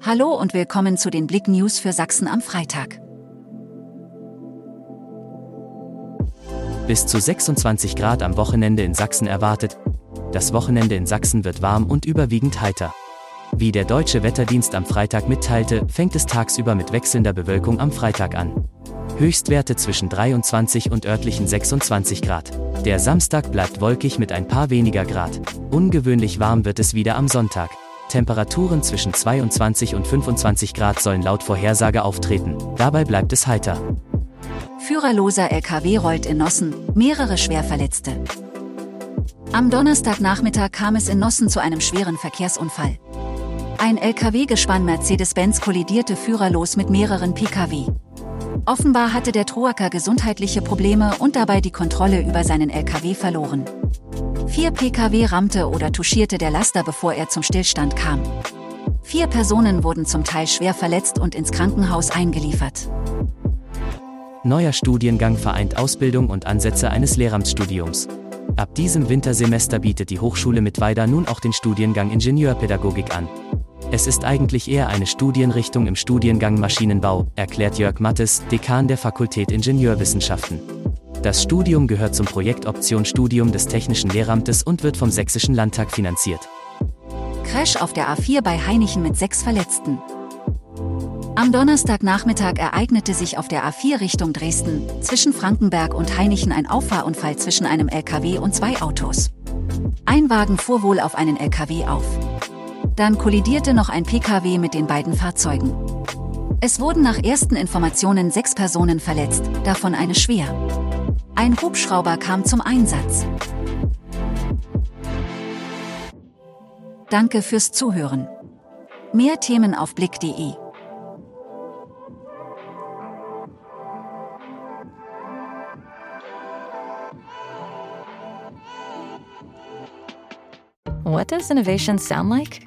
Hallo und willkommen zu den Blick News für Sachsen am Freitag. Bis zu 26 Grad am Wochenende in Sachsen erwartet. Das Wochenende in Sachsen wird warm und überwiegend heiter. Wie der deutsche Wetterdienst am Freitag mitteilte, fängt es tagsüber mit wechselnder Bewölkung am Freitag an. Höchstwerte zwischen 23 und örtlichen 26 Grad. Der Samstag bleibt wolkig mit ein paar weniger Grad. Ungewöhnlich warm wird es wieder am Sonntag. Temperaturen zwischen 22 und 25 Grad sollen laut Vorhersage auftreten. Dabei bleibt es heiter. Führerloser LKW rollt in Nossen, mehrere Schwerverletzte. Am Donnerstagnachmittag kam es in Nossen zu einem schweren Verkehrsunfall. Ein LKW-Gespann Mercedes-Benz kollidierte führerlos mit mehreren Pkw. Offenbar hatte der Troaker gesundheitliche Probleme und dabei die Kontrolle über seinen LKW verloren. Vier Pkw rammte oder touchierte der Laster, bevor er zum Stillstand kam. Vier Personen wurden zum Teil schwer verletzt und ins Krankenhaus eingeliefert. Neuer Studiengang vereint Ausbildung und Ansätze eines Lehramtsstudiums. Ab diesem Wintersemester bietet die Hochschule Mittweida nun auch den Studiengang Ingenieurpädagogik an. Es ist eigentlich eher eine Studienrichtung im Studiengang Maschinenbau, erklärt Jörg Mattes, Dekan der Fakultät Ingenieurwissenschaften. Das Studium gehört zum Projekt Option Studium des Technischen Lehramtes und wird vom Sächsischen Landtag finanziert. Crash auf der A4 bei Heinichen mit sechs Verletzten. Am Donnerstagnachmittag ereignete sich auf der A4 Richtung Dresden zwischen Frankenberg und Heinichen ein Auffahrunfall zwischen einem LKW und zwei Autos. Ein Wagen fuhr wohl auf einen LKW auf. Dann kollidierte noch ein PKW mit den beiden Fahrzeugen. Es wurden nach ersten Informationen sechs Personen verletzt, davon eine schwer. Ein Hubschrauber kam zum Einsatz. Danke fürs Zuhören. Mehr Themen auf blick.de What does innovation sound like?